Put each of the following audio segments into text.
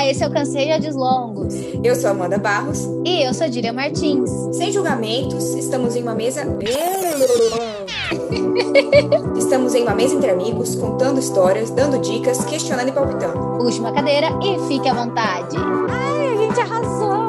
Olá, esse é o Cansei de Áudios Longos. Eu sou Amanda Barros. E eu sou Díria Martins. Sem julgamentos, estamos em uma mesa. estamos em uma mesa entre amigos, contando histórias, dando dicas, questionando e palpitando. Puxe uma cadeira e fique à vontade. Ai, a gente arrasou!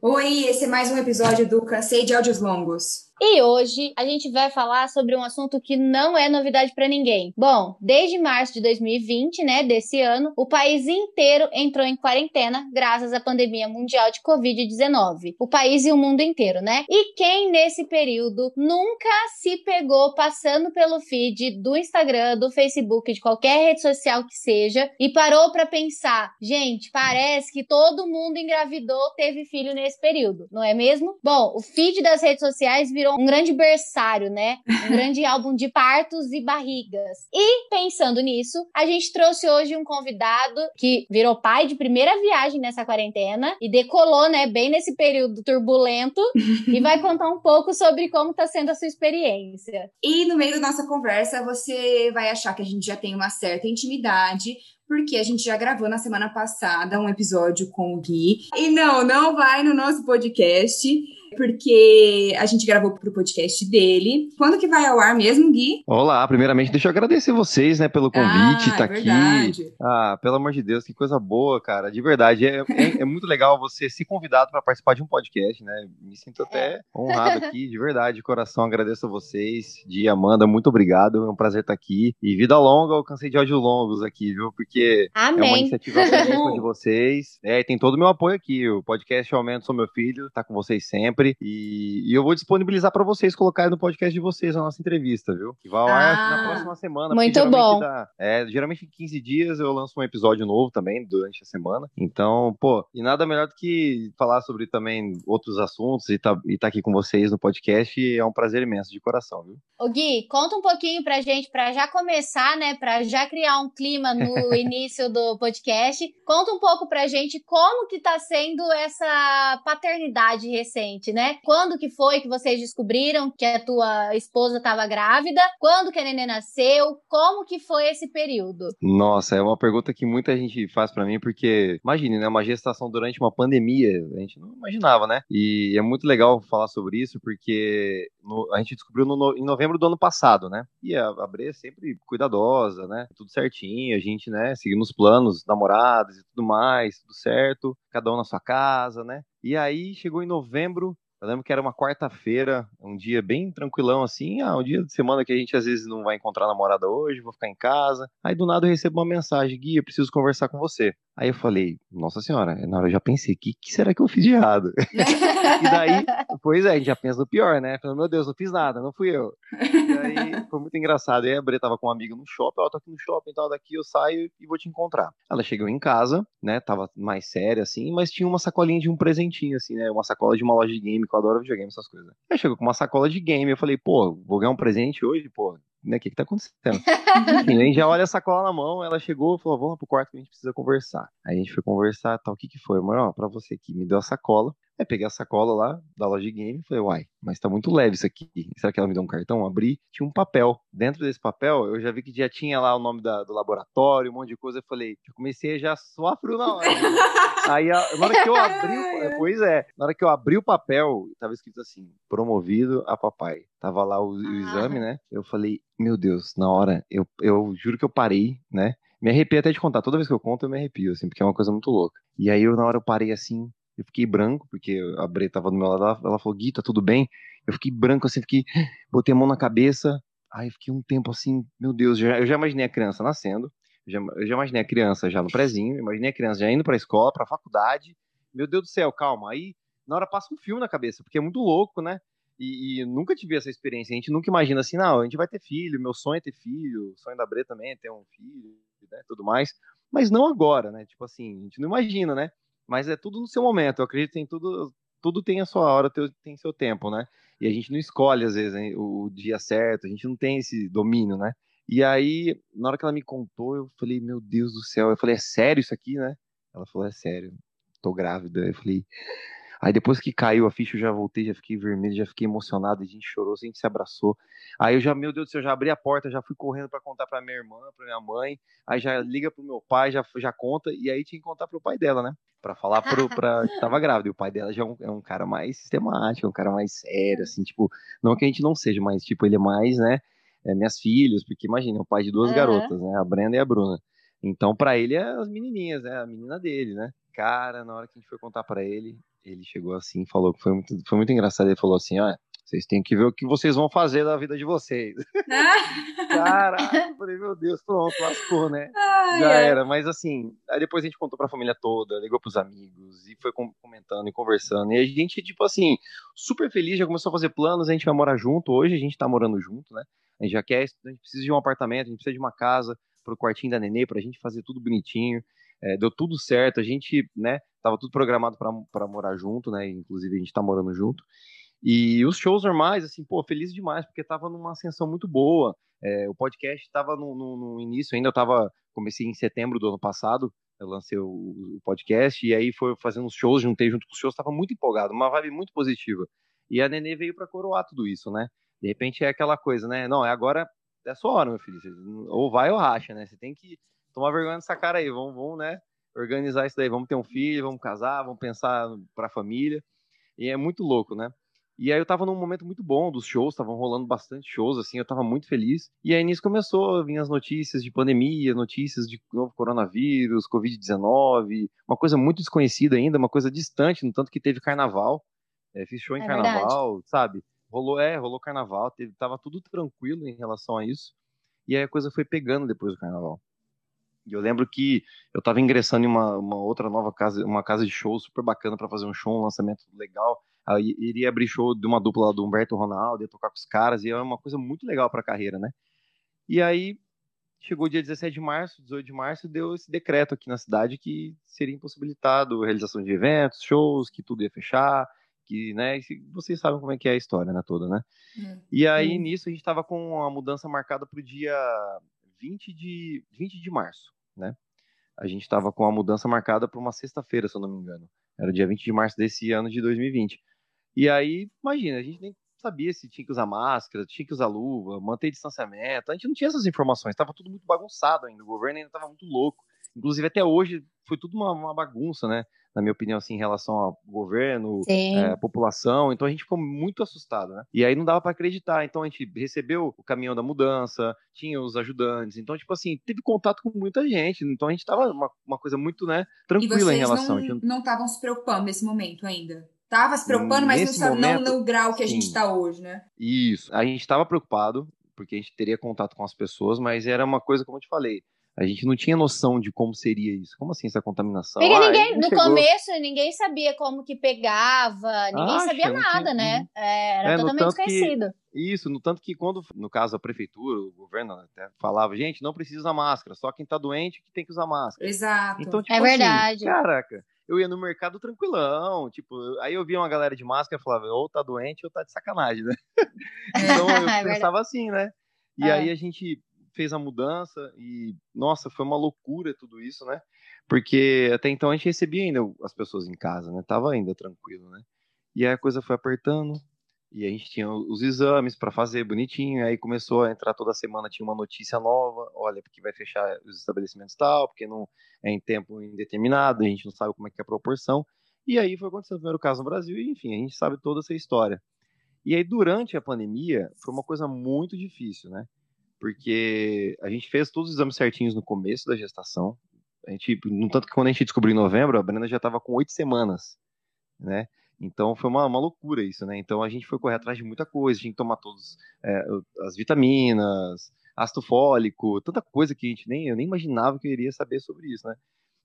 Oi, esse é mais um episódio do Cansei de Áudios Longos. E hoje a gente vai falar sobre um assunto que não é novidade para ninguém. Bom, desde março de 2020, né, desse ano, o país inteiro entrou em quarentena graças à pandemia mundial de Covid-19. O país e o mundo inteiro, né? E quem nesse período nunca se pegou passando pelo feed do Instagram, do Facebook, de qualquer rede social que seja e parou para pensar, gente, parece que todo mundo engravidou, teve filho nesse período, não é mesmo? Bom, o feed das redes sociais virou virou um grande berçário, né? Um grande álbum de partos e barrigas. E pensando nisso, a gente trouxe hoje um convidado que virou pai de primeira viagem nessa quarentena e decolou, né, bem nesse período turbulento e vai contar um pouco sobre como tá sendo a sua experiência. E no meio da nossa conversa, você vai achar que a gente já tem uma certa intimidade, porque a gente já gravou na semana passada um episódio com o Gui. E não, não vai no nosso podcast porque a gente gravou pro podcast dele. Quando que vai ao ar mesmo, Gui? Olá, primeiramente deixa eu agradecer vocês, né, pelo convite, ah, tá é aqui. Ah, pelo amor de Deus, que coisa boa, cara. De verdade, é, é, é muito legal você ser convidado para participar de um podcast, né? Me sinto até honrado aqui, de verdade, de coração. Agradeço a vocês, de Amanda, muito obrigado. É um prazer estar aqui. E vida longa, eu cansei de áudio longos aqui, viu? Porque Amém. é uma iniciativa belíssima de vocês. É, tem todo o meu apoio aqui. O podcast Aumento Sou Meu Filho, tá com vocês sempre. E, e eu vou disponibilizar para vocês colocar no podcast de vocês a nossa entrevista, viu? Que vai ao ar Ah, na próxima semana. muito porque bom. dá- é, geralmente em 15 dias eu lanço um episódio novo também durante a semana. Então, pô, e nada melhor do que falar sobre também outros assuntos e tá, e tá aqui com vocês no podcast. É um prazer imenso, de coração, viu? Ô Gui, conta um pouquinho pra gente, pra já começar, né, pra já criar um clima no início do podcast. Conta um pouco pra gente como que tá sendo essa paternidade recente, né? Quando que foi que vocês descobriram que a tua esposa estava grávida? Quando que a neném nasceu? Como que foi esse período? Nossa, é uma pergunta que muita gente faz pra mim, porque imagine, né? Uma gestação durante uma pandemia, a gente não imaginava, né? E é muito legal falar sobre isso, porque no- a gente descobriu no- em novembro do ano passado, né? E a, a Bre é sempre cuidadosa, né? Tudo certinho, a gente, né? Seguindo os planos, namorados e tudo mais, tudo certo, cada um na sua casa, né? E aí chegou em novembro. Eu lembro que era uma quarta-feira, um dia bem tranquilão assim, ah, um dia de semana que a gente às vezes não vai encontrar namorada hoje, vou ficar em casa. Aí do nada eu recebo uma mensagem, Gui, eu preciso conversar com você. Aí eu falei, nossa senhora, na hora eu já pensei, o que, que será que eu fiz de errado? E daí, pois é, a gente já pensa no pior, né? Falei, meu Deus, não fiz nada, não fui eu. E aí foi muito engraçado. Aí a Bre tava com uma amiga no shopping, ó, tô aqui no shopping e tal, daqui eu saio e vou te encontrar. Ela chegou em casa, né? Tava mais séria, assim, mas tinha uma sacolinha de um presentinho, assim, né? Uma sacola de uma loja de game, que eu adoro videogame, essas coisas. Aí chegou com uma sacola de game, eu falei, pô, vou ganhar um presente hoje, pô. Né, o que que tá acontecendo? Enfim, aí já olha a sacola na mão, ela chegou e falou, vamos lá pro quarto que a gente precisa conversar. Aí a gente foi conversar, tal, o que que foi? Mano, ó, pra você aqui, me deu a sacola. Aí peguei a sacola lá da loja de game e falei, uai, mas tá muito leve isso aqui. Será que ela me deu um cartão? Abri, tinha um papel. Dentro desse papel, eu já vi que já tinha lá o nome da- do laboratório, um monte de coisa. Eu falei, eu comecei já suar frio na hora. Aí, a- na hora que eu abri, o- pois é, na hora que eu abri o papel, tava escrito assim, promovido a papai. Tava lá o, o Ah. exame, né? Eu falei, meu Deus, na hora, eu, eu juro que eu parei, né? Me arrepio até de contar. Toda vez que eu conto, eu me arrepio, assim, porque é uma coisa muito louca. E aí, eu, na hora, eu parei assim, eu fiquei branco, porque a Bre tava do meu lado, ela, falou, Gui, tá tudo bem? Eu fiquei branco, assim, fiquei, botei a mão na cabeça. Aí, fiquei um tempo assim, meu Deus, já- eu já imaginei a criança nascendo, já, eu já imaginei a criança já no prezinho, imaginei a criança já indo pra escola, pra faculdade. Meu Deus do céu, calma. Aí, na hora passa um filme na cabeça, porque é muito louco, né? E, e nunca tive essa experiência. A gente nunca imagina assim, não, a gente vai ter filho, meu sonho é ter filho, o sonho da Bre também é ter um filho, né, tudo mais. Mas não agora, né? Tipo assim, a gente não imagina, né? Mas é tudo no seu momento. Eu acredito em tudo, tudo tem a sua hora, tem- seu tempo, né? E a gente não escolhe, às vezes, o dia certo, a gente não tem esse domínio, né? E aí, na hora que ela me contou, eu falei, meu Deus do céu. Eu falei, é sério isso aqui, né? Ela falou, é sério, tô grávida. Eu falei, Aí depois que caiu a ficha, eu já voltei, já fiquei vermelho, já fiquei emocionado, a gente chorou, a gente se abraçou. Aí eu já, meu Deus do céu, já abri a porta, já fui correndo para contar para minha irmã, para minha mãe, aí já liga pro meu pai, já, já conta, e aí tinha que contar pro pai dela, né? Pra falar pro, pra, que tava grávida. E o pai dela já é um, é um cara mais sistemático, é um cara mais sério, assim, tipo, não que a gente não seja, mas, tipo, ele é mais, né? É, minhas filhas, porque imagina, é o pai de duas uhum. garotas, né? A Brenda e a Bruna. Então, para ele, é as menininhas, né? A menina dele, né? Cara, na hora que a gente foi contar para ele, ele chegou assim falou que foi muito, foi muito engraçado. Ele falou assim: olha, vocês têm que ver o que vocês vão fazer da vida de vocês. Cara, eu falei, meu Deus, pronto, lascou, né? Já ai. era. Mas assim, aí depois a gente contou pra família toda, ligou pros amigos e foi comentando e conversando. E a gente, tipo assim, super feliz, já começou a fazer planos, a gente vai morar junto. Hoje a gente tá morando junto, né? A gente já quer, a gente precisa de um apartamento, a gente precisa de uma casa pro quartinho da nenê, pra gente fazer tudo bonitinho. É, deu tudo certo, a gente, né, tava tudo programado para morar junto, né, inclusive a gente tá morando junto. E os shows normais, assim, pô, feliz demais, porque tava numa ascensão muito boa. É, o podcast tava no, no, no, início ainda, eu tava, comecei em setembro do ano passado, eu lancei o, o podcast, e aí foi fazendo os shows, juntei junto com os shows, tava muito empolgado, uma vibe muito positiva. E a Nenê veio para coroar tudo isso, né? De repente é aquela coisa, né? Não, é agora, é a sua hora, meu filho. Ou vai ou racha, né? Você tem que tomar vergonha dessa cara aí, vamos, vamos, né? Organizar isso daí, vamos ter um filho, vamos casar, vamos pensar para a família. E é muito louco, né? E aí eu tava num momento muito bom dos shows, estavam rolando bastante shows, assim, eu tava muito feliz. E aí nisso começou a vir as notícias de pandemia, notícias de novo coronavírus, Covid-19, uma coisa muito desconhecida ainda, uma coisa distante, no tanto que teve carnaval. É, fiz show em é carnaval, verdade. sabe? Rolou, é, rolou carnaval, teve, tava tudo tranquilo em relação a isso. E aí a coisa foi pegando depois do carnaval. E eu lembro que eu estava ingressando em uma, uma, outra nova casa, uma casa de show super bacana para fazer um show, um lançamento legal. Aí iria abrir show de uma dupla do Humberto Ronaldo, ia tocar com os caras, e é uma coisa muito legal para a carreira, né? E aí chegou o dia 17 de março, 18 de março, deu esse decreto aqui na cidade que seria impossibilitado a realização de eventos, shows, que tudo ia fechar, que, né, vocês sabem como é que é a história, né, toda, né? Hum. E aí, hum. nisso, a gente estava com a mudança marcada para o dia 20 de, 20 de março, né? A gente estava com a mudança marcada para uma sexta-feira, se eu não me engano. Era o dia 20 de março desse ano de 2020. E aí, imagina, a gente nem sabia se tinha que usar máscara, tinha que usar luva, manter distanciamento. A gente não tinha essas informações, estava tudo muito bagunçado ainda. O governo ainda estava muito louco. Inclusive, até hoje, foi tudo uma, uma bagunça, né? na minha opinião, assim, em relação ao governo, é, população. Então a gente ficou muito assustado, né? E aí não dava para acreditar. Então a gente recebeu o caminhão da mudança, tinha os ajudantes. Então, tipo assim, teve contato com muita gente. Então a gente tava uma, uma coisa muito, né, tranquila em relação. Não, não estavam se preocupando nesse momento ainda. Tava se preocupando, mas não, momento, não no grau que a sim. gente está hoje, né? Isso. A gente estava preocupado, porque a gente teria contato com as pessoas, mas era uma coisa, como eu te falei, a gente não tinha noção de como seria isso. Como assim essa contaminação? Porque ah, ninguém, no chegou... começo, ninguém sabia como que pegava, ninguém Acha, sabia nada, tinha... né? É, era é, totalmente desconhecido. Que, isso, no tanto que quando, no caso, a prefeitura, o governo até falava, gente, não precisa usar máscara, só quem tá doente que tem que usar máscara. Exato. Então, tipo, é assim, verdade. Caraca, eu ia no mercado tranquilão, tipo, aí eu via uma galera de máscara e falava, ou tá doente ou tá de sacanagem, né? então eu é pensava assim, né? E aí a gente fez a mudança e, nossa, foi uma loucura tudo isso, né? Porque até então a gente recebia ainda as pessoas em casa, né? Tava ainda tranquilo, né? E aí a coisa foi apertando e a gente tinha os exames para fazer bonitinho, aí começou a entrar toda semana tinha uma notícia nova, olha, porque vai fechar os estabelecimentos tal, porque não é em tempo indeterminado, a gente não sabe como é que é a proporção. E aí foi acontecendo o primeiro caso no Brasil e, enfim, a gente sabe toda essa história. E aí durante a pandemia foi uma coisa muito difícil, né? porque a gente fez todos os exames certinhos no começo da gestação. A gente, no tanto que quando a gente descobriu em novembro, a Brenda já estava com oito semanas, né? Então foi uma, uma, loucura isso, né? Então a gente foi correr atrás de muita coisa, tinha que tomar todas é, as vitaminas, ácido fólico, tanta coisa que a gente nem eu nem imaginava que eu iria saber sobre isso, né?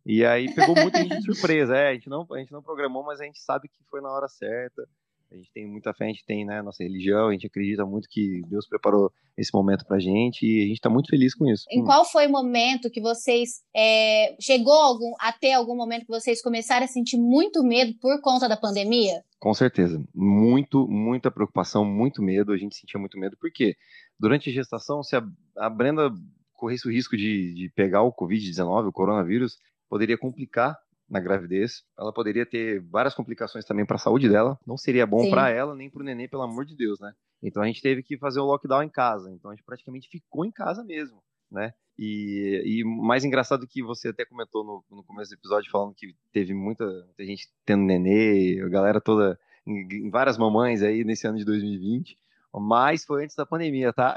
E aí pegou muita gente de surpresa, é, a gente não a gente não programou, mas a gente sabe que foi na hora certa. A gente tem muita fé, a gente tem, né, nossa religião, a gente acredita muito que Deus preparou esse momento pra gente e a gente tá muito feliz com isso. Em qual foi o momento que vocês, é, chegou algum, até algum momento que vocês começaram a sentir muito medo por conta da pandemia? Com certeza, muito, muita preocupação, muito medo, a gente sentia muito medo, porque durante a gestação, se a, a Brenda corresse o risco de, de pegar o Covid-19, o coronavírus, poderia complicar na gravidez. Ela poderia ter várias complicações também para a saúde dela. Não seria bom para ela nem para o neném, pelo amor de Deus, né? Então a gente teve que fazer o lockdown em casa. Então a gente praticamente ficou em casa mesmo, né? E, e mais engraçado que você até comentou no, no, começo do episódio falando que teve muita, muita gente tendo nenê, a galera toda em, várias mamães aí nesse ano de 2020. Mas foi antes da pandemia, tá?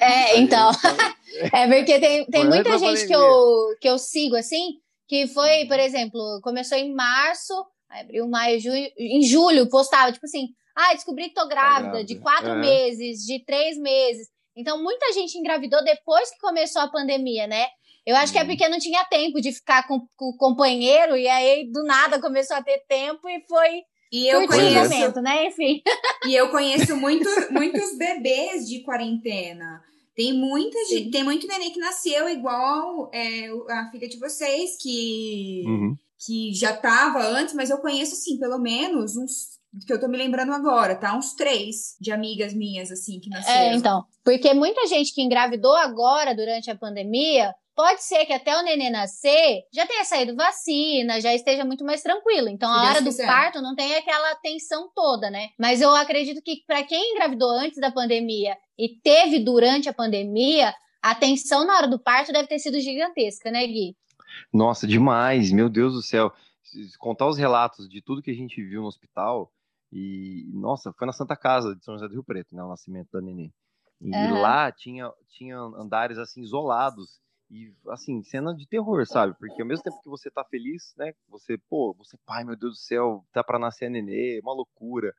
É, então. é porque tem, tem muita gente que eu, que eu sigo assim, que foi, por exemplo, começou em março, abril, maio, junho, em julho postava, tipo assim, ah, descobri que tô grávida, tá grávida. de quatro meses, de três meses. Então, muita gente engravidou depois que começou a pandemia, né? Eu acho que é porque não tinha tempo de ficar com, com o companheiro, e aí do nada começou a ter tempo e foi e eu conheço, momento, né? Enfim. E eu conheço muito, muitos bebês de quarentena. Tem muita gente, tem muito neném que nasceu igual é, a filha de vocês, que, uhum. que já tava antes, mas eu conheço, assim, pelo menos uns que eu tô me lembrando agora, tá? Uns três de amigas minhas, assim, que é, nasceram. É, então. Porque muita gente que engravidou agora, durante a pandemia, Pode ser que até o neném nascer já tenha saído vacina, já esteja muito mais tranquilo. Então, a hora do parto não tem aquela tensão toda, né? Mas eu acredito que para quem engravidou antes da pandemia e teve durante a pandemia, a tensão na hora do parto deve ter sido gigantesca, né, Gui? Nossa, demais, meu Deus do céu. Contar os relatos de tudo que a gente viu no hospital, e, nossa, foi na Santa Casa de São José do Rio Preto, né, o nascimento da neném. E uhum. lá tinha, tinha andares, assim, isolados, e, assim, cena de terror, sabe? Porque ao mesmo tempo que você tá feliz, né? Você, pô, você, pai, meu Deus do céu, tá pra nascer a nenê, uma loucura,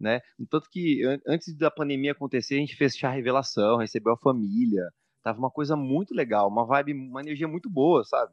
né? Tanto que antes da pandemia acontecer, a gente fez chá revelação, recebeu a família, tava uma coisa muito legal, uma vibe, uma energia muito boa, sabe?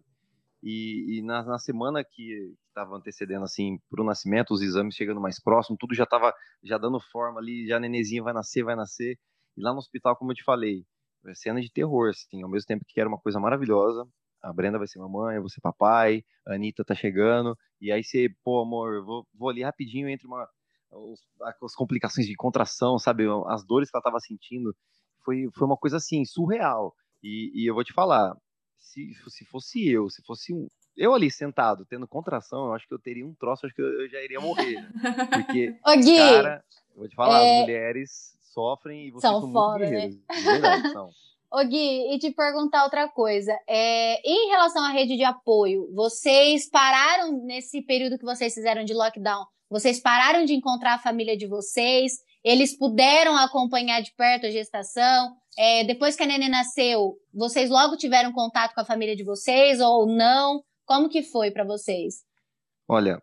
E, e na, na, semana que estava antecedendo, assim, pro nascimento, os exames chegando mais próximo, tudo já tava já dando forma ali, já nenezinha vai nascer, vai nascer. E lá no hospital, como eu te falei, é cena de terror, assim, ao mesmo tempo que era uma coisa maravilhosa. A Brenda vai ser mamãe, eu vou ser papai, a Anitta tá chegando, e aí você, pô, amor, vou, vou ali rapidinho entre uma, os, as complicações de contração, sabe, as dores que ela tava sentindo, foi, foi uma coisa assim, surreal. E, e eu vou te falar, se, se fosse eu, se fosse um, eu ali sentado, tendo contração, eu acho que eu teria um troço, acho que eu, eu já iria morrer. Porque, Ô, Gui, cara, eu vou te falar, é... as mulheres sofrem e vocês são, são foda, né? verdade, são. Ô Gui, e te perguntar outra coisa. É, em relação à rede de apoio, vocês pararam nesse período que vocês fizeram de lockdown? Vocês pararam de encontrar a família de vocês? Eles puderam acompanhar de perto a gestação? É, depois que a neném nasceu, vocês logo tiveram contato com a família de vocês ou não? Como que foi para vocês? Olha,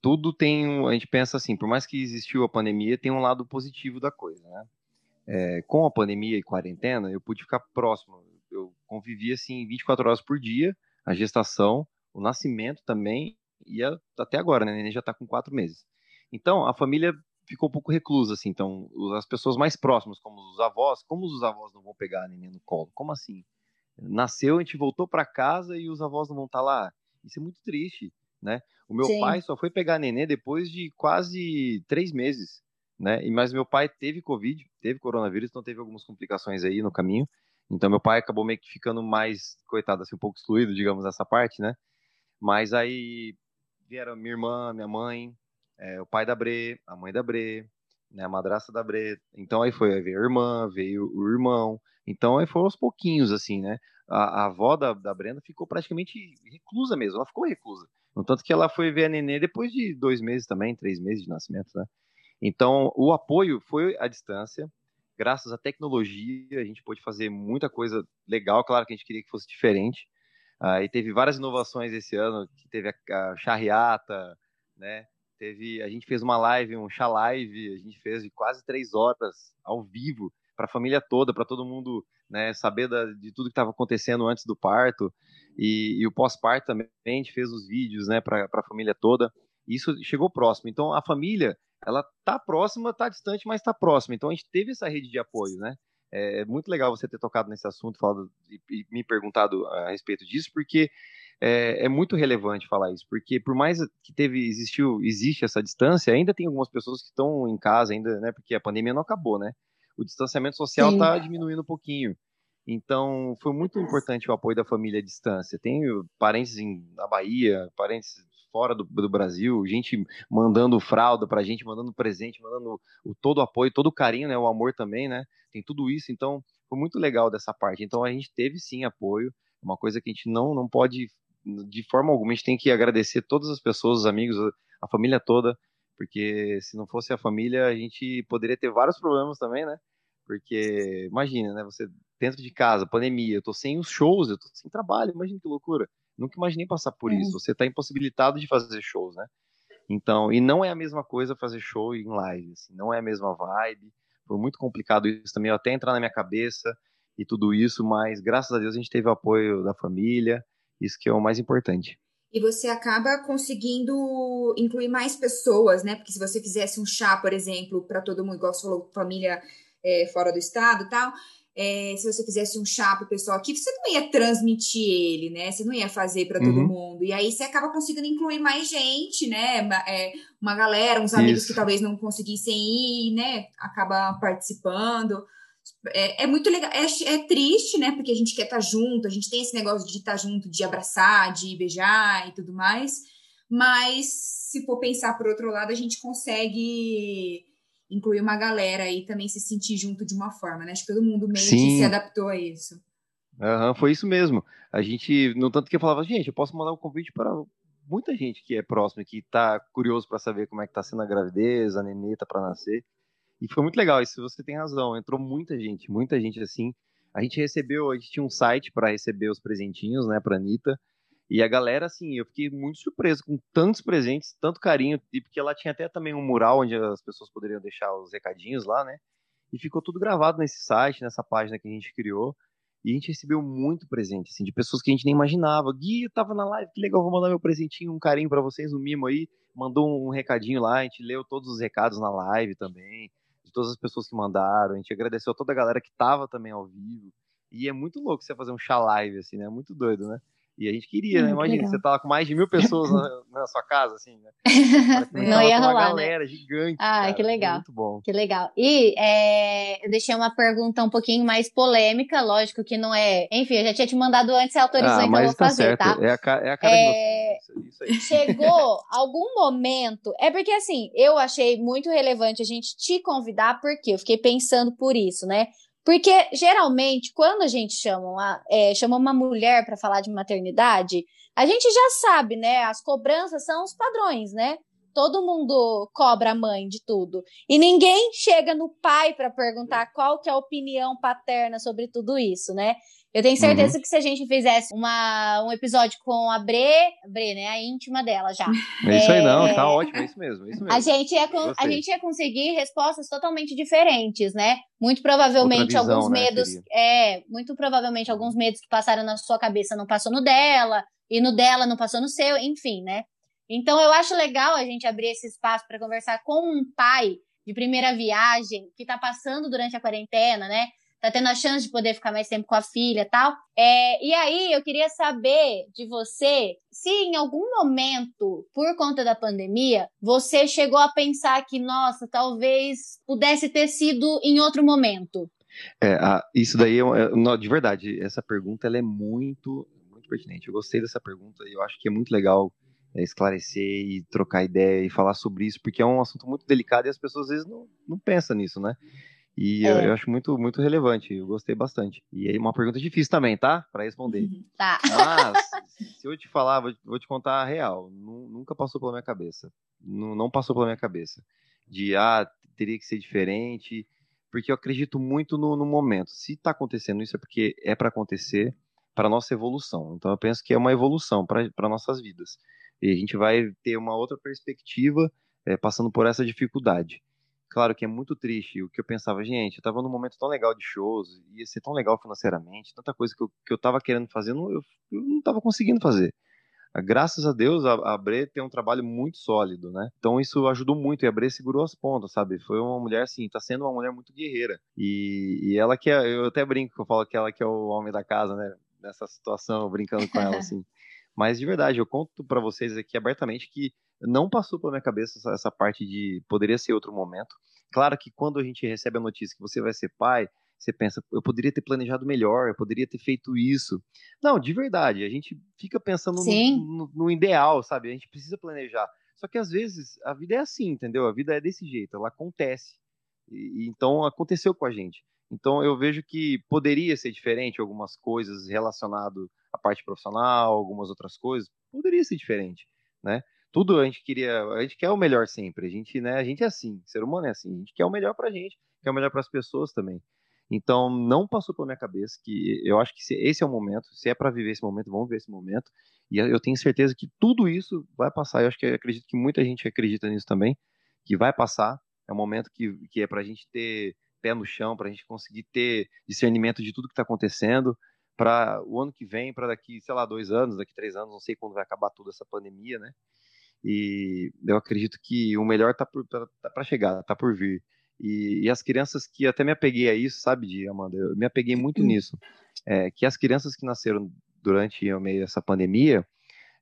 tudo tem, a gente pensa assim, por mais que existiu a pandemia, tem um lado positivo da coisa, né? É, com a pandemia e quarentena, eu pude ficar próximo. Eu convivi assim 24 horas por dia, a gestação, o nascimento também, e a, até agora, né? A neném já está com quatro meses. Então, a família ficou um pouco reclusa, assim. Então, as pessoas mais próximas, como os avós, como os avós não vão pegar a neném no colo? Como assim? Nasceu, a gente voltou para casa e os avós não vão estar tá lá. Isso é muito triste né? O meu Sim. pai só foi pegar nenê depois de quase três meses, né? Mas meu pai teve Covid, teve coronavírus, então teve algumas complicações aí no caminho. Então meu pai acabou meio que ficando mais, coitado, assim, um pouco excluído, digamos, nessa parte, né? Mas aí vieram minha irmã, minha mãe, é, o pai da Bre, a mãe da Bre, né, a madraça da Bre. Então aí foi, aí veio a irmã, veio o irmão. Então aí foram aos pouquinhos, assim, né? A, a avó da, da Brenda ficou praticamente reclusa mesmo, ela ficou reclusa. No tanto que ela foi ver a nenê depois de dois meses também, três meses de nascimento, né? Então, o apoio foi à distância. Graças à tecnologia, a gente pôde fazer muita coisa legal. Claro que a gente queria que fosse diferente. Uh, e teve várias inovações esse ano, que teve a, a charreata, né? Teve, a gente fez uma live, um chá live, a gente fez de quase três horas ao vivo para a família toda, para todo mundo né, saber da, de tudo que estava acontecendo antes do parto. E, e o pós-parto também, a gente fez os vídeos né, para a família toda. Isso chegou próximo. Então a família, ela tá próxima, tá distante, mas está próxima. Então a gente teve essa rede de apoio, né? É muito legal você ter tocado nesse assunto, falado e, e me perguntado a respeito disso, porque é, é, muito relevante falar isso, porque por mais que teve, existiu, existe essa distância, ainda tem algumas pessoas que estão em casa ainda, né? Porque a pandemia não acabou, né? O distanciamento social está diminuindo um pouquinho. Então, foi muito importante o apoio da família à distância. Tenho parentes em, na Bahia, parentes fora do, do, Brasil, gente mandando fralda pra gente, mandando presente, mandando o, todo o apoio, todo o carinho, né? O amor também, né? Tem tudo isso, então foi muito legal dessa parte. Então a gente teve sim apoio, uma coisa que a gente não, não pode, de forma alguma, a gente tem que agradecer todas as pessoas, os amigos, a família toda, porque se não fosse a família, a gente poderia ter vários problemas também, né? Porque imagina, né? Você dentro de casa, pandemia, eu tô sem os shows, eu tô sem trabalho, imagina que loucura. Nunca imaginei passar por isso. Você tá impossibilitado de fazer shows, né? Então, e não é a mesma coisa fazer show em live, assim, não é a mesma vibe. Foi muito complicado isso também, até entrar na minha cabeça e tudo isso, mas graças a Deus a gente teve o apoio da família, isso que é o mais importante. E você acaba conseguindo incluir mais pessoas, né? Porque se você fizesse um chá, por exemplo, para todo mundo, igual você falou, família é, fora do estado e tal, é, se você fizesse um chá pro pessoal aqui, você não ia transmitir ele, né? Você não ia fazer para todo uhum. mundo. E aí você acaba conseguindo incluir mais gente, né? É, uma galera, uns amigos Isso. que talvez não conseguissem ir, né? Acaba participando. É, é muito legal. É, é, triste, né? Porque a gente quer estar tá junto, a gente tem esse negócio de estar tá junto, de abraçar, de beijar e tudo mais. Mas se for pensar por outro lado, a gente consegue incluir uma galera e também se sentir junto de uma forma, né? Acho que todo mundo meio Sim. que se adaptou a isso. Uhum, foi isso mesmo. A gente, no tanto que eu falava, gente, eu posso mandar um convite para muita gente que é próximo, que está curioso para saber como é que está sendo a gravidez, a nenê tá para nascer. E foi muito legal, isso você tem razão. Entrou muita gente, muita gente assim. A gente recebeu, a gente tinha um site para receber os presentinhos, né, para Anitta. E a galera, assim, eu fiquei muito surpreso com tantos presentes, tanto carinho, e porque ela tinha até também um mural onde as pessoas poderiam deixar os recadinhos lá, né? E ficou tudo gravado nesse site, nessa página que a gente criou. E a gente recebeu muito presente, assim, de pessoas que a gente nem imaginava. Gui, eu tava na live, que legal, vou mandar meu presentinho, um carinho para vocês, um mimo aí. Mandou um recadinho lá, a gente leu todos os recados na live também, de todas as pessoas que mandaram. A gente agradeceu a toda a galera que tava também ao vivo. E é muito louco você fazer um chá live, assim, né? Muito doido, né? E a gente queria, hum, né? Imagina, você tá com mais de mil pessoas na, na sua casa, assim, né? Não ia rolar. Uma né? galera né? gigante. Ah, cara. que legal. Muito bom. Que legal. E é, eu deixei uma pergunta um pouquinho mais polêmica, lógico que não é. Enfim, eu já tinha te mandado antes, você autorizou, ah, então eu vou tá fazer, certo. tá? É a, é a cara é... de Isso aí. Chegou algum momento. É porque, assim, eu achei muito relevante a gente te convidar, porque eu fiquei pensando por isso, né? Porque, geralmente, quando a gente chama uma, é, chama uma mulher para falar de maternidade, a gente já sabe, né? As cobranças são os padrões, né? Todo mundo cobra a mãe de tudo. E ninguém chega no pai para perguntar qual que é a opinião paterna sobre tudo isso, né? Eu tenho certeza uhum. que se a gente fizesse uma, um episódio com a Bre, a Bre, né, a íntima dela já. É isso aí, não, tá ótimo, é isso mesmo, é isso mesmo. A gente, ia a gente ia conseguir respostas totalmente diferentes, né? Muito provavelmente visão, alguns né, medos, seria. é, muito provavelmente alguns medos que passaram na sua cabeça não passou no dela, e no dela não passou no seu, enfim, né? Então eu acho legal a gente abrir esse espaço para conversar com um pai de primeira viagem que tá passando durante a quarentena, né? Tá tendo a chance de poder ficar mais tempo com a filha e tal. É, e aí eu queria saber de você se em algum momento, por conta da pandemia, você chegou a pensar que, nossa, talvez pudesse ter sido em outro momento. É, isso daí, é, é de verdade, essa pergunta ela é muito, muito pertinente. Eu gostei dessa pergunta e eu acho que é muito legal é, esclarecer e trocar ideia e falar sobre isso, porque é um assunto muito delicado e as pessoas às vezes não, não pensam nisso, né? E é. eu, eu, acho muito, muito relevante, eu gostei bastante. E aí, uma pergunta difícil também, tá? Para responder. Uhum. Tá. Mas, se eu te falar, vou, vou te contar a real. Nunca passou pela minha cabeça. Não, não passou pela minha cabeça. De, ah, teria que ser diferente. Porque eu acredito muito no, no momento. Se tá acontecendo isso, é porque é para acontecer para nossa evolução. Então, eu penso que é uma evolução para nossas vidas. E a gente vai ter uma outra perspectiva é, passando por essa dificuldade. Claro que é muito triste. O que eu pensava, gente, eu tava num momento tão legal de shows, ia ser tão legal financeiramente, tanta coisa que eu, que eu tava querendo fazer, eu não, eu, eu não tava conseguindo fazer. Graças a Deus, a, a Bre tem um trabalho muito sólido, né? Então isso ajudou muito e a Bre segurou as pontas, sabe? Foi uma mulher, assim, tá sendo uma mulher muito guerreira. E, e ela que é, eu até brinco, eu falo que ela que é o homem da casa, né? Nessa situação, brincando com ela, assim. Mas de verdade, eu conto para vocês aqui abertamente que não passou pela minha cabeça essa, essa, parte de poderia ser outro momento. Claro que quando a gente recebe a notícia que você vai ser pai, você pensa, eu poderia ter planejado melhor, eu poderia ter feito isso. Não, de verdade, a gente fica pensando no, no, no, ideal, sabe? A gente precisa planejar. Só que às vezes a vida é assim, entendeu? A vida é desse jeito, ela acontece. E, então aconteceu com a gente. Então eu vejo que poderia ser diferente algumas coisas relacionado à parte profissional, algumas outras coisas, poderia ser diferente, né? Tudo a gente queria, a gente quer o melhor sempre. A gente, né, a gente é assim, ser humano é assim, a gente quer o melhor pra gente, quer o melhor para as pessoas também. Então, não passou pela minha cabeça que eu acho que esse é o momento, se é para viver esse momento, vamos ver esse momento. E eu tenho certeza que tudo isso vai passar. Eu acho que eu acredito que muita gente acredita nisso também, que vai passar. É um momento que, que é para a gente ter pé no chão, para a gente conseguir ter discernimento de tudo que está acontecendo, para o ano que vem, para daqui, sei lá, dois anos, daqui três anos, não sei quando vai acabar toda essa pandemia, né? E eu acredito que o melhor está para tá chegar, está por vir. E, e, as crianças que até me apeguei a isso, sabe, de Amanda? Eu me apeguei muito uhum. nisso. É, que as crianças que nasceram durante o meio dessa pandemia,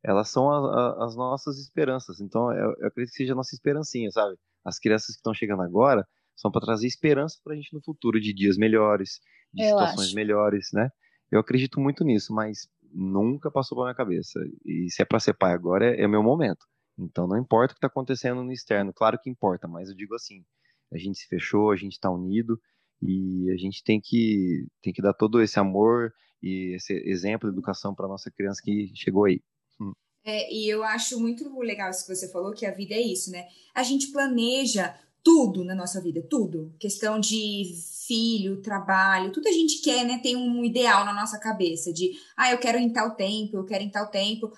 elas são a, a, as nossas esperanças. Então, eu, eu, acredito que seja a nossa esperancinha, sabe? As crianças que estão chegando agora são para trazer esperança para a gente no futuro, de dias melhores, de eu situações acho. melhores, né? Eu acredito muito nisso, mas nunca passou pela minha cabeça. E se é para ser pai agora, é, é meu momento. Então, não importa o que está acontecendo no externo, claro que importa, mas eu digo assim, a gente se fechou, a gente está unido e a gente tem que, tem que dar todo esse amor e esse exemplo de educação para nossa criança que chegou aí. Hum. É, e eu acho muito legal isso que você falou, que a vida é isso, né? A gente planeja tudo na nossa vida, tudo. Questão de filho, trabalho, tudo a gente quer, né? Tem um ideal na nossa cabeça de, ah, eu quero em tal tempo, eu quero em tal tempo.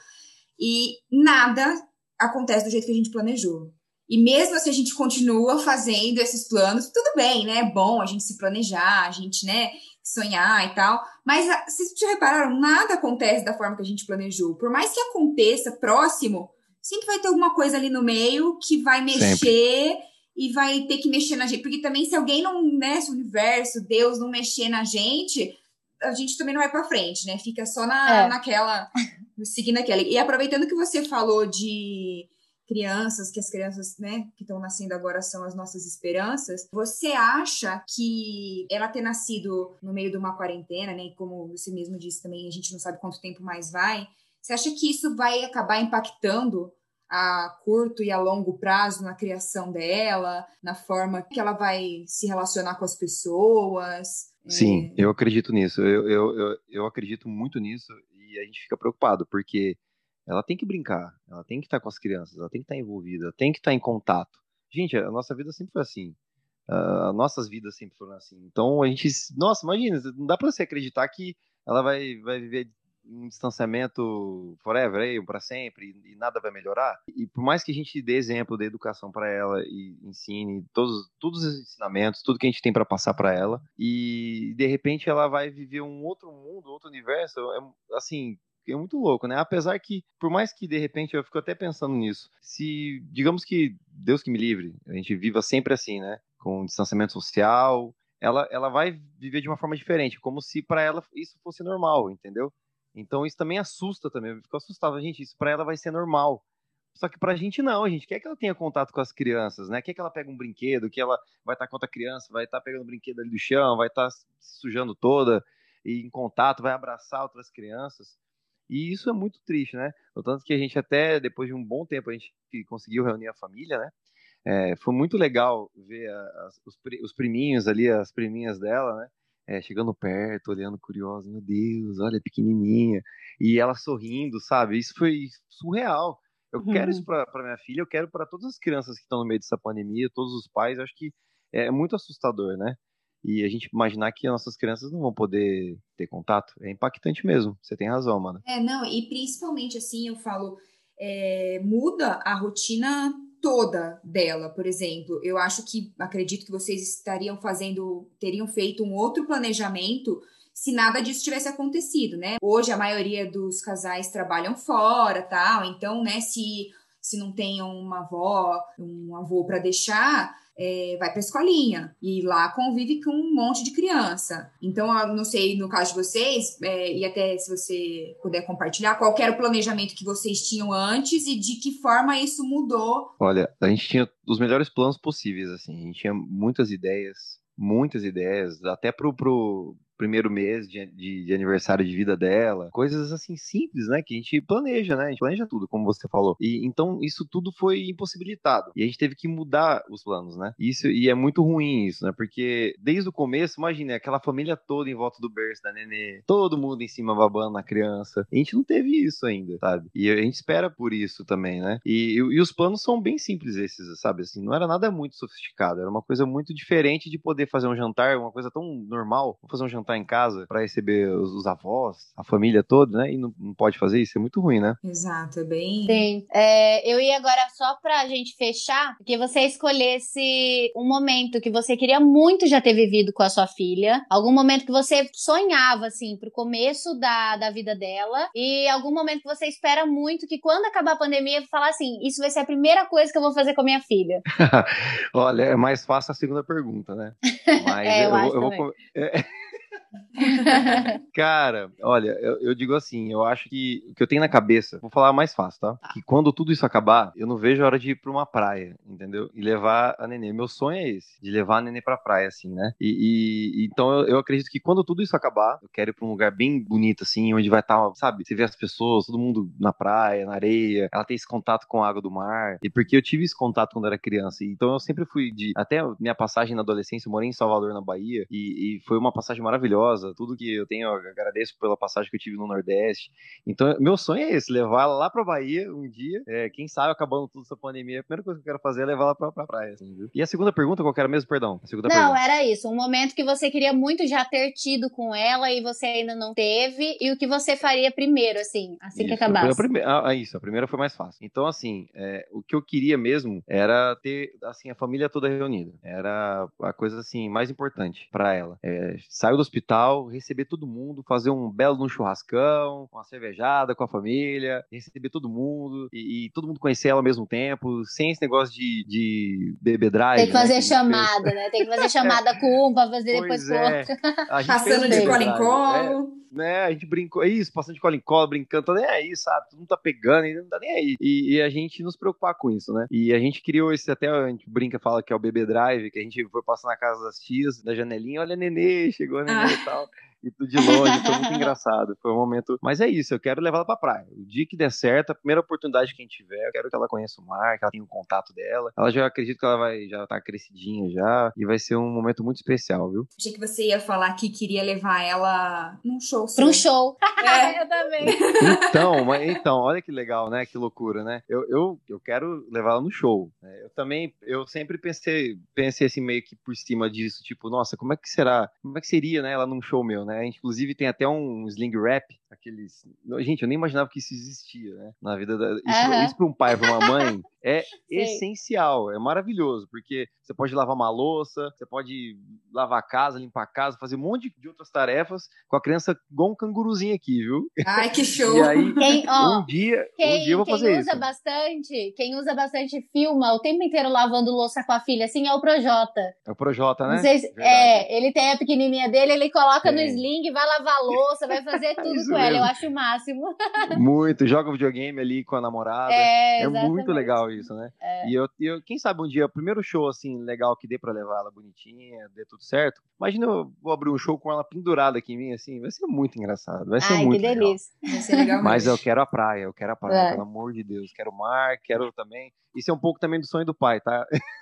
E nada acontece do jeito que a gente planejou. E mesmo assim a gente continua fazendo esses planos, tudo bem, né? É bom a gente se planejar, a gente, né, sonhar e tal. Mas ah, vocês já repararam, nada acontece da forma que a gente planejou. Por mais que aconteça próximo, sempre vai ter alguma coisa ali no meio que vai mexer sempre. e vai ter que mexer na gente. Porque também se alguém não, né, se o universo, Deus não mexer na gente, a gente também não vai para frente, né? Fica só na, é. naquela, seguindo aquela. E aproveitando que você falou de crianças, que as crianças, né, que estão nascendo agora são as nossas esperanças. Você acha que ela ter nascido no meio de uma quarentena, né, e como você mesmo disse também, a gente não sabe quanto tempo mais vai, você acha que isso vai acabar impactando a curto e a longo prazo na criação dela, na forma que ela vai se relacionar com as pessoas? Sim, é... eu acredito nisso. Eu, eu, eu, eu acredito muito nisso e a gente fica preocupado, porque ela tem que brincar, ela tem que estar com as crianças, ela tem que estar envolvida, tem que estar em contato. Gente, a nossa vida sempre foi assim. Uh, nossas vidas sempre foram assim. Então a gente, nossa, imagina, não dá para você acreditar que ela vai, vai viver um distanciamento forever, aí, para sempre, e, nada vai melhorar. E por mais que a gente dê exemplo da educação para ela e ensine todos, todos os ensinamentos, tudo que a gente tem para passar para ela, e de repente ela vai viver um outro mundo, outro universo, é, assim, é muito louco, né? Apesar que, por mais que de repente eu fico até pensando nisso, se, digamos que, Deus que me livre, a gente viva sempre assim, né? Com distanciamento social, ela, ela vai viver de uma forma diferente, como se para ela isso fosse normal, entendeu? Então isso também assusta também, eu fico assustado, gente, isso para ela vai ser normal. Só que pra gente não, a gente quer que ela tenha contato com as crianças, né? Quer que ela pegue um brinquedo, que ela vai estar com outra criança, vai estar pegando um brinquedo ali do chão, vai estar se sujando toda e em contato, vai abraçar outras crianças. E isso é muito triste, né? Tanto que a gente até, depois de um bom tempo, a gente conseguiu reunir a família, né? É, foi muito legal ver as, os, os, priminhos ali, as priminhas dela, né? É, chegando perto, olhando curiosa, meu Deus, olha, pequenininha. E ela sorrindo, sabe? Isso foi surreal. Eu uhum. quero isso para minha filha, eu quero para todas as crianças que estão no meio dessa pandemia, todos os pais. Acho que é muito assustador, né? e a gente imaginar que nossas crianças não vão poder ter contato, é impactante mesmo. Você tem razão, mano. É, não, e principalmente assim, eu falo, é, muda a rotina toda dela, por exemplo. Eu acho que, acredito que vocês estariam fazendo, teriam feito um outro planejamento se nada disso tivesse acontecido, né? Hoje a maioria dos casais trabalham fora, tal, então, né, se se não tem uma avó, um avô para deixar, é, vai para a escolinha e lá convive com um monte de criança. Então, eu não sei no caso de vocês, é, e até se você puder compartilhar, qual era o planejamento que vocês tinham antes e de que forma isso mudou? Olha, a gente tinha os melhores planos possíveis, assim, a gente tinha muitas ideias, muitas ideias, até pro, pro, primeiro mês de, de, de, aniversário de vida dela, coisas assim simples, né? Que a gente planeja, né? A gente planeja tudo, como você falou. E então isso tudo foi impossibilitado. E a gente teve que mudar os planos, né? Isso, e é muito ruim isso, né? Porque desde o começo, imagine, aquela família toda em volta do berço da nenê, todo mundo em cima babando na criança. A gente não teve isso ainda, sabe? E a gente espera por isso também, né? E, e os planos são bem simples esses, sabe? Assim, não era nada muito sofisticado, era uma coisa muito diferente de poder fazer um jantar, uma coisa tão normal, fazer um jantar em casa para receber os, os, avós, a família toda, né? E não, não, pode fazer isso, é muito ruim, né? Exato, é bem. Sim. É, eu ia agora só pra gente fechar, que você escolhesse um momento que você queria muito já ter vivido com a sua filha, algum momento que você sonhava, assim, pro começo da, da vida dela, e algum momento que você espera muito que quando acabar a pandemia, falar assim: isso vai ser a primeira coisa que eu vou fazer com a minha filha. Olha, é mais fácil a segunda pergunta, né? Mas é, eu, eu, eu vou. Cara, olha, eu, eu, digo assim, eu acho que o que eu tenho na cabeça, vou falar mais fácil, tá? tá? Que quando tudo isso acabar, eu não vejo a hora de ir pra uma praia, entendeu? E levar a nenê. Meu sonho é esse, de levar a nenê pra praia, assim, né? E, e então eu, eu, acredito que quando tudo isso acabar, eu quero ir pra um lugar bem bonito, assim, onde vai estar, tá, sabe? Você vê as pessoas, todo mundo na praia, na areia, ela tem esse contato com a água do mar. E porque eu tive esse contato quando era criança. Então eu sempre fui de. Até minha passagem na adolescência, eu morei em Salvador, na Bahia, e, e foi uma passagem maravilhosa. Tudo que eu tenho, eu agradeço pela passagem que eu tive no Nordeste. Então, meu sonho é esse, levar ela lá pra Bahia um dia. É, quem sabe, acabando tudo essa pandemia, a primeira coisa que eu quero fazer é levar ela pra, pra praia. Assim, e a segunda pergunta, qual era mesmo? Perdão. A segunda não, pergunta. era isso. Um momento que você queria muito já ter tido com ela e você ainda não teve. E o que você faria primeiro, assim, assim isso, que acabasse. A primeira, ah, isso, a primeira foi mais fácil. Então, assim, é, o que eu queria mesmo era ter, assim, a família toda reunida. Era a coisa, assim, mais importante para ela. É, saiu do hospital, receber todo mundo, fazer um belo um churrascão, uma cervejada com a família, receber todo mundo e, e, todo mundo conhecer ela ao mesmo tempo, sem esse negócio de, de bebê drive. Tem que fazer né? chamada, né? Tem que fazer chamada com um pra fazer pois depois com é. outro. Passando de cola em colo. Né, a gente brincou, é isso, passando de cola em cola, brincando, tá nem aí, sabe? Todo mundo tá pegando, ainda não tá nem aí. E, e, a gente nos preocupar com isso, né? E a gente criou esse, até a gente brinca, fala que é o bebê drive, que a gente foi passar na casa das tias, da janelinha, olha nenê, chegou nenê ah. e tal e tudo de longe, foi muito engraçado. Foi um momento. Mas é isso, eu quero levar ela pra praia. O dia que der certo, a primeira oportunidade que a gente tiver, eu quero que ela conheça o mar, que ela tenha o um contato dela. Ela já acredito que ela vai já tá crescidinha já. E vai ser um momento muito especial, viu? Achei que você ia falar que queria levar ela num show. Pra um show. É. eu também. Então, mas, então, olha que legal, né? Que loucura, né? Eu, eu, eu quero levar ela no show. Né? Eu também, eu sempre pensei, pensei assim meio que por cima disso, tipo, nossa, como é que será? Como é que seria, né? Ela num show meu, né? Né? Inclusive tem até um sling rap, aqueles. Gente, eu nem imaginava que isso existia, né? Na vida da. Isso, uhum. isso para um pai, para uma mãe, é essencial, é maravilhoso, porque você pode lavar uma louça, você pode lavar a casa, limpar a casa, fazer um monte de outras tarefas com a criança igual um canguruzinho aqui, viu? Ai, que show! E aí, quem, ó, um dia, quem, um dia eu vou fazer isso. Quem usa bastante, quem usa bastante filma o tempo inteiro lavando louça com a filha, assim, é o Projota. É o Projota, né? Se, é, ele tem a pequenininha dele, ele coloca é. no sling, vai lavar a louça, vai fazer tudo com mesmo. ela, eu acho o máximo. Muito, joga videogame ali com a namorada. É, é muito legal isso, né? É. E eu, eu, quem sabe um dia, o primeiro show assim, legal que dê pra levar ela bonitinha, dê tudo certo. Imagina eu vou abrir um show com ela pendurada aqui em mim, assim, vai ser muito engraçado. Vai ser Ai, muito que legal. delícia. Vai ser legal Mas eu quero a praia, eu quero a praia, é. pelo amor de Deus. Quero o mar, quero também. Isso é um pouco também do sonho do pai, tá?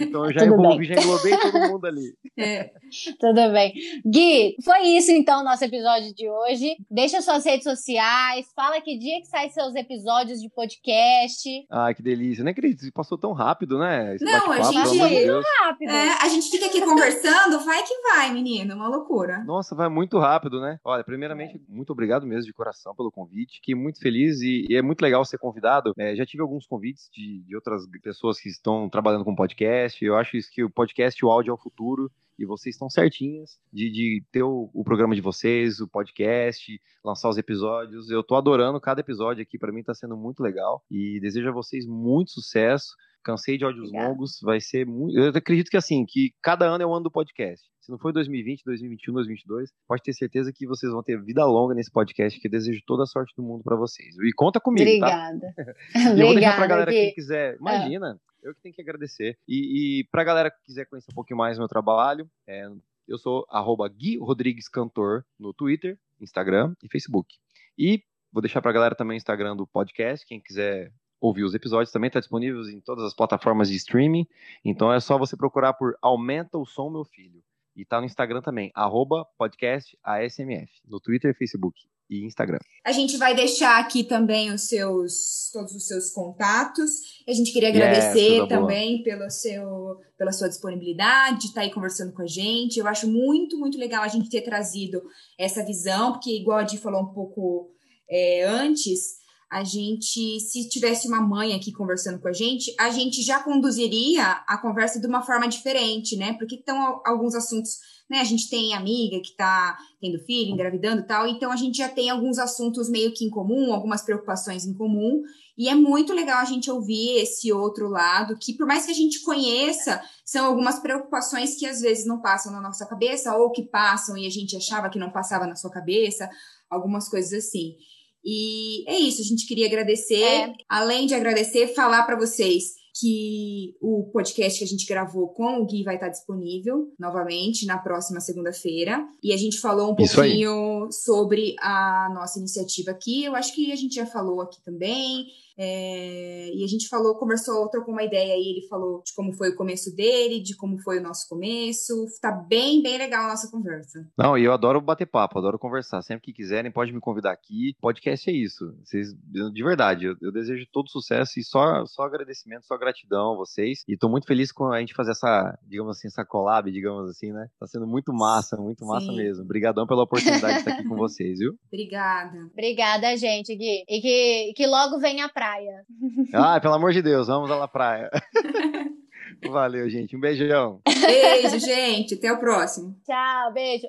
Então eu já Tudo envolvi, bem. já englobei todo mundo ali. É. Tudo bem. Gui, foi isso então o nosso episódio de hoje. Deixa suas redes sociais, fala que dia que sai seus episódios de podcast. Ai, que delícia. Nem acredito, passou tão rápido, né? Esse Não, a gente muito rápido. É, a gente fica aqui conversando, vai que vai, menino, uma loucura. Nossa, vai muito rápido, né? Olha, primeiramente, muito obrigado mesmo de coração pelo convite. Fiquei muito feliz e, e é muito legal ser convidado. É, já tive alguns convites de, de outras pessoas que estão trabalhando com podcast. Eu acho isso que o podcast, o áudio é o futuro e vocês estão certinhas de, de ter o, o, programa de vocês, o podcast, lançar os episódios. Eu tô adorando cada episódio aqui, para mim tá sendo muito legal e desejo a vocês muito sucesso. Cansei de áudios longos, vai ser muito. Eu acredito que assim, que cada ano é o ano do podcast. Se não for 2020, 2021, 2022, pode ter certeza que vocês vão ter vida longa nesse podcast, que eu desejo toda a sorte do mundo para vocês. E conta comigo, Obrigada. tá? Obrigada. e eu vou deixar pra galera que quiser. Imagina, Eu que tenho que agradecer. E, e pra galera que quiser conhecer um pouquinho mais do meu trabalho, é, eu sou arroba Gui Rodrigues Cantor no Twitter, Instagram e Facebook. E vou deixar pra galera também o Instagram do podcast, quem quiser ouvir os episódios também está disponível em todas as plataformas de streaming. Então é só você procurar por Aumenta o Som Meu Filho. E tá no Instagram também, arroba podcast ASMF, no Twitter, Facebook e Instagram. A gente vai deixar aqui também os seus, todos os seus contatos. A gente queria agradecer yes, também pelo seu, pela sua disponibilidade, de estar tá aí conversando com a gente. Eu acho muito, muito legal a gente ter trazido essa visão, porque igual a Di falou um pouco é, antes, a gente, se tivesse uma mãe aqui conversando com a gente, a gente já conduziria a conversa de uma forma diferente, né? Porque estão alguns assuntos, né? A gente tem amiga que tá tendo filho, engravidando e tal, então a gente já tem alguns assuntos meio que em comum, algumas preocupações em comum, e é muito legal a gente ouvir esse outro lado, que por mais que a gente conheça, são algumas preocupações que às vezes não passam na nossa cabeça, ou que passam e a gente achava que não passava na sua cabeça, algumas coisas assim. E é isso, a gente queria agradecer. É. Além de agradecer, falar para vocês que o podcast que a gente gravou com o Gui vai estar disponível novamente na próxima segunda-feira. E a gente falou um pouquinho sobre a nossa iniciativa aqui. Eu acho que a gente já falou aqui também. É, e a gente falou, conversou, trocou uma ideia aí, ele falou de como foi o começo dele, de como foi o nosso começo. Tá bem, bem legal a nossa conversa. Não, e eu adoro bater papo, adoro conversar. Sempre que quiserem, pode me convidar aqui. Podcast é isso. Vocês, de verdade, eu, eu desejo todo sucesso e só, só agradecimento, só gratidão a vocês. E tô muito feliz com a gente fazer essa, digamos assim, essa collab, digamos assim, né? Tá sendo muito massa, muito massa Sim. mesmo. Obrigadão pela oportunidade de estar aqui com vocês, viu? Obrigada. Obrigada, gente, Gui. E que, que logo venha a praia praia. Ah, pelo amor de Deus, vamos lá praia. Valeu, gente. Um beijão. Beijo, gente. Até o próximo. Tchau, beijo.